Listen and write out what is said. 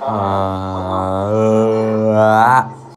Ah.